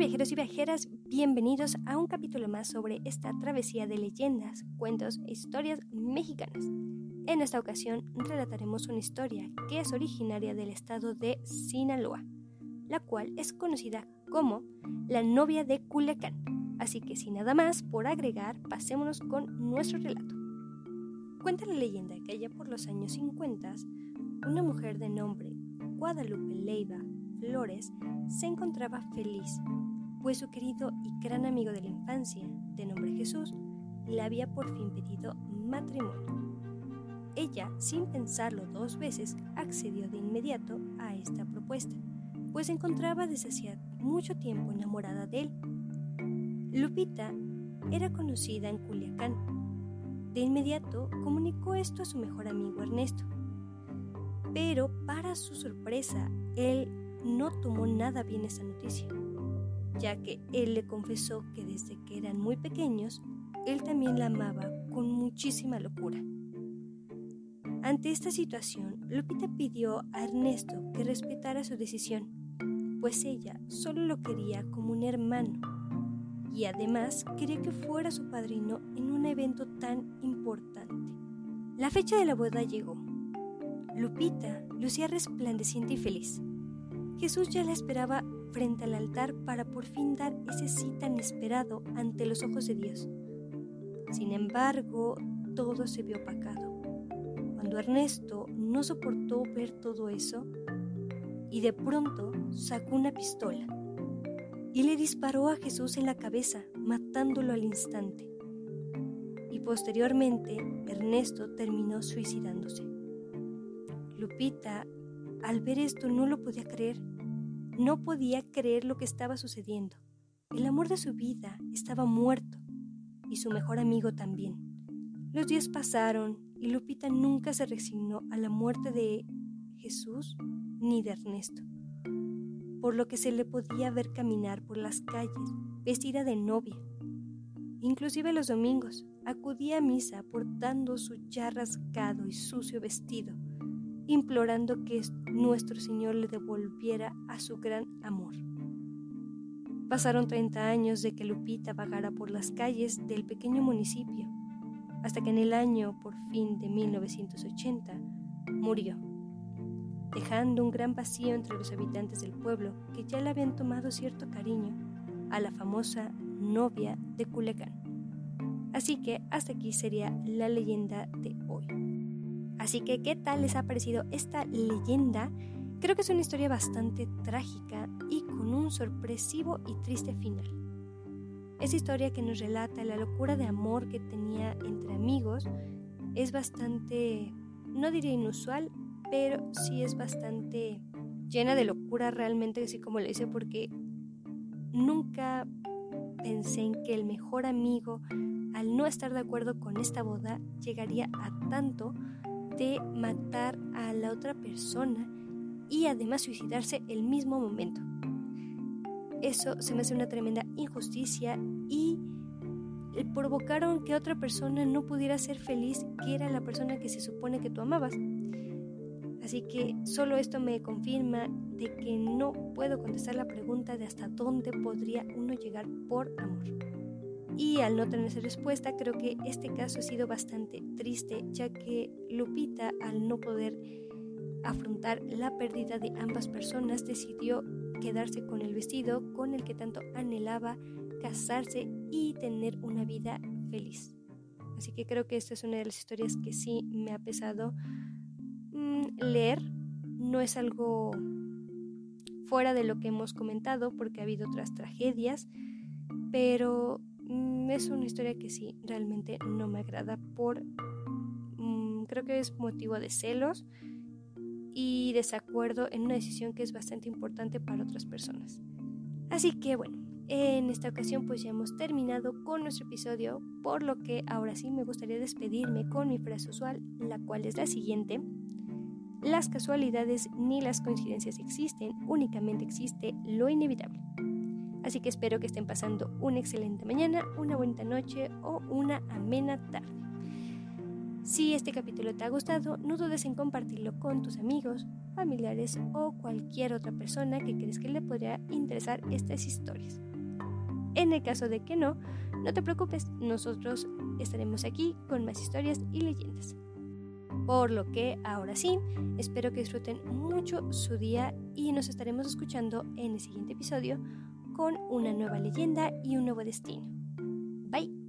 viajeros y viajeras? Bienvenidos a un capítulo más sobre esta travesía de leyendas, cuentos e historias mexicanas. En esta ocasión relataremos una historia que es originaria del estado de Sinaloa, la cual es conocida como la novia de Culiacán. Así que sin nada más por agregar, pasémonos con nuestro relato. Cuenta la leyenda que allá por los años 50, una mujer de nombre Guadalupe Leiva Flores se encontraba feliz, pues su querido y gran amigo de la infancia, de nombre Jesús, le había por fin pedido matrimonio. Ella, sin pensarlo dos veces, accedió de inmediato a esta propuesta, pues se encontraba desde hacía mucho tiempo enamorada de él. Lupita era conocida en Culiacán. De inmediato comunicó esto a su mejor amigo Ernesto. Pero para su sorpresa, él no tomó nada bien esa noticia, ya que él le confesó que desde que eran muy pequeños, él también la amaba con muchísima locura. Ante esta situación, Lupita pidió a Ernesto que respetara su decisión, pues ella solo lo quería como un hermano y además quería que fuera su padrino en un evento tan importante. La fecha de la boda llegó. Lupita lucía resplandeciente y feliz. Jesús ya la esperaba frente al altar para por fin dar ese sí tan esperado ante los ojos de Dios. Sin embargo, todo se vio opacado. Cuando Ernesto no soportó ver todo eso, y de pronto sacó una pistola y le disparó a Jesús en la cabeza, matándolo al instante. Y posteriormente, Ernesto terminó suicidándose. Lupita, al ver esto, no lo podía creer no podía creer lo que estaba sucediendo. El amor de su vida estaba muerto y su mejor amigo también. Los días pasaron y Lupita nunca se resignó a la muerte de Jesús ni de Ernesto, por lo que se le podía ver caminar por las calles vestida de novia. Inclusive los domingos acudía a misa portando su ya rasgado y sucio vestido implorando que nuestro Señor le devolviera a su gran amor. Pasaron 30 años de que Lupita vagara por las calles del pequeño municipio, hasta que en el año por fin de 1980 murió, dejando un gran vacío entre los habitantes del pueblo que ya le habían tomado cierto cariño a la famosa novia de Culecán. Así que hasta aquí sería la leyenda de hoy. Así que, ¿qué tal les ha parecido esta leyenda? Creo que es una historia bastante trágica y con un sorpresivo y triste final. Esa historia que nos relata la locura de amor que tenía entre amigos es bastante, no diría inusual, pero sí es bastante llena de locura realmente, así como le dice, porque nunca pensé en que el mejor amigo, al no estar de acuerdo con esta boda, llegaría a tanto de matar a la otra persona y además suicidarse el mismo momento. Eso se me hace una tremenda injusticia y provocaron que otra persona no pudiera ser feliz, que era la persona que se supone que tú amabas. Así que solo esto me confirma de que no puedo contestar la pregunta de hasta dónde podría uno llegar por amor. Y al no tener esa respuesta, creo que este caso ha sido bastante triste, ya que Lupita, al no poder afrontar la pérdida de ambas personas, decidió quedarse con el vestido con el que tanto anhelaba casarse y tener una vida feliz. Así que creo que esta es una de las historias que sí me ha pesado mm, leer. No es algo fuera de lo que hemos comentado porque ha habido otras tragedias, pero es una historia que sí, realmente no me agrada por... Mm, creo que es motivo de celos y desacuerdo en una decisión que es bastante importante para otras personas. Así que bueno, en esta ocasión pues ya hemos terminado con nuestro episodio, por lo que ahora sí me gustaría despedirme con mi frase usual, la cual es la siguiente. Las casualidades ni las coincidencias existen, únicamente existe lo inevitable. Así que espero que estén pasando una excelente mañana, una bonita noche o una amena tarde. Si este capítulo te ha gustado, no dudes en compartirlo con tus amigos, familiares o cualquier otra persona que crees que le podría interesar estas historias. En el caso de que no, no te preocupes, nosotros estaremos aquí con más historias y leyendas. Por lo que ahora sí, espero que disfruten mucho su día y nos estaremos escuchando en el siguiente episodio con una nueva leyenda y un nuevo destino. Bye.